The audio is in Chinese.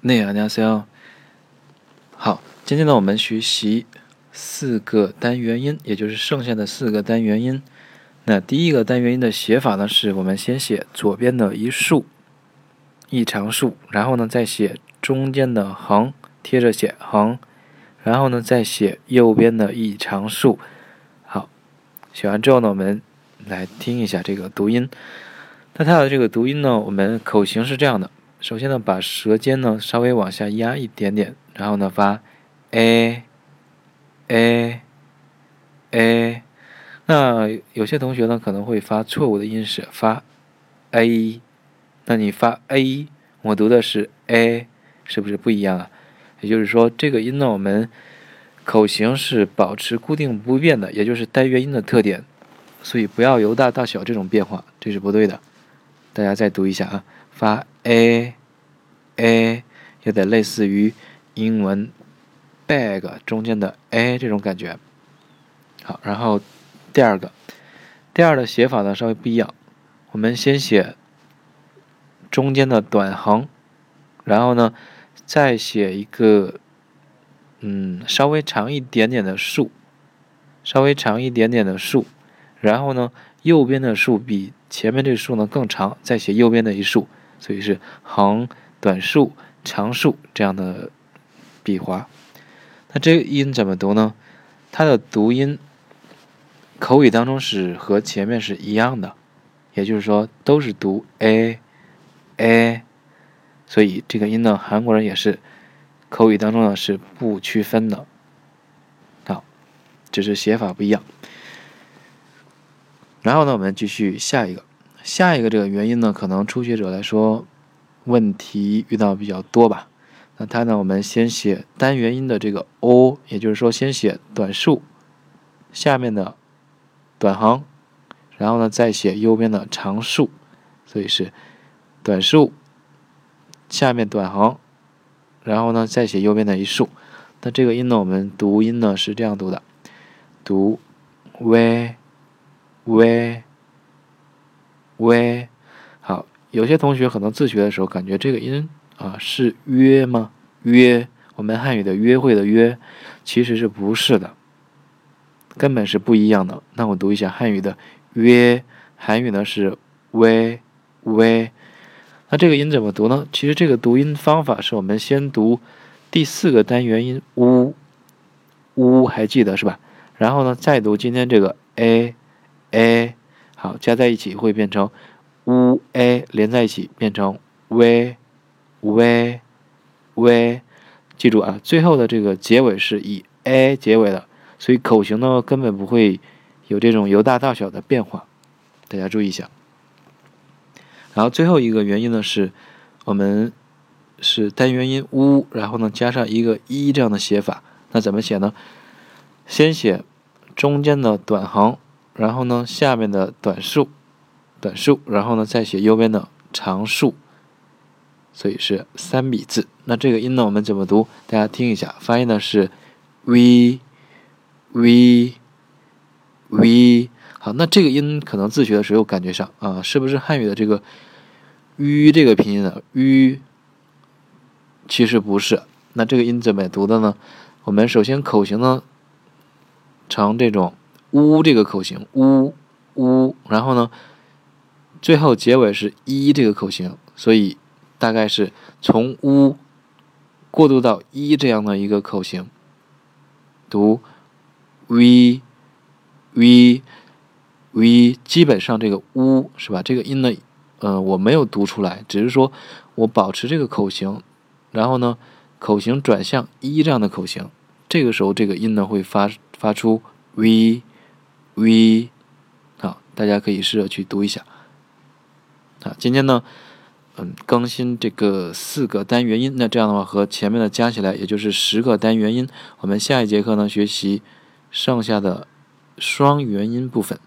内안녕하세 요。 好，今天呢，我们学习四个单元音，也就是剩下的四个单元音。那第一个单元音的写法呢，是我们先写左边的一竖一长竖，然后呢再写中间的横，贴着写横，然后呢再写右边的一长竖。好，写完之后呢，我们来听一下这个读音。那它的这个读音呢，我们口型是这样的。 首先呢，把舌尖呢稍微往下压一点点，然后呢发 a a a。那有些同学呢可能会发错误的音是发 a，那你发 a，我读的是 a，是不是不一样啊？也就是说，这个音呢我们口型是保持固定不变的，也就是单元音的特点，所以不要由大到小这种变化，这是不对的。大家再读一下啊，发 a a 有点类似于英文 bag 中间的 a 这种感觉。好，然后第二个，第二的写法呢稍微不一样。我们先写中间的短横，然后呢再写一个嗯稍微长一点点的竖，稍微长一点点的竖，然后呢右边的竖比。前面这个竖呢更长，再写右边的一竖，所以是横短竖长竖这样的笔划。那这个音怎么读呢？它的读音口语当中是和前面是一样的，也就是说都是读 a a，所以这个音呢韩国人也是口语当中呢是不区分的。好，只是写法不一样。然后呢，我们继续下一个，下一个这个元音呢，可能初学者来说问题遇到比较多吧。那它呢，我们先写单元音的这个 o，也就是说先写短竖下面的短横，然后呢再写右边的长竖，所以是短竖下面短横，然后呢再写右边的一竖。那这个音呢，我们读音呢是这样读的，读 v。喂，喂，好，有些同学可能自学的时候感觉这个音啊是约吗？约，我们汉语的约会的约，其实是不是的，根本是不一样的。那我读一下汉语的约，韩语呢是喂喂，那这个音怎么读呢？其实这个读音方法是我们先读第四个单元音呜呜，还记得是吧？然后呢再读今天这个 a。a 好加在一起会变成 u a 连在一起变成 v v v，记住啊，最后的这个结尾是以 a 结尾的，所以口型呢根本不会有这种由大到小的变化，大家注意一下。然后最后一个元音呢是我们是单元音 u，然后呢加上一个一这样的写法，那怎么写呢？先写中间的短横。然后呢，下面的短竖，短竖，然后呢，再写右边的长竖，所以是三笔字。那这个音呢，我们怎么读？大家听一下，发音呢是 v v v。好，那这个音可能自学的时候感觉上啊，是不是汉语的这个 v 这个拼音的 v？其实不是。那这个音怎么读的呢？我们首先口型呢，成这种。呜这个口型，呜呜，然后呢，最后结尾是一这个口型，所以大概是从呜过渡到一这样的一个口型，读 v v v，基本上这个呜是吧？这个音呢，呃，我没有读出来，只是说我保持这个口型，然后呢，口型转向一这样的口型，这个时候这个音呢会发发出 v。v，好，大家可以试着去读一下。啊，今天呢，嗯，更新这个四个单元音，那这样的话和前面的加起来，也就是十个单元音。我们下一节课呢，学习剩下的双元音部分。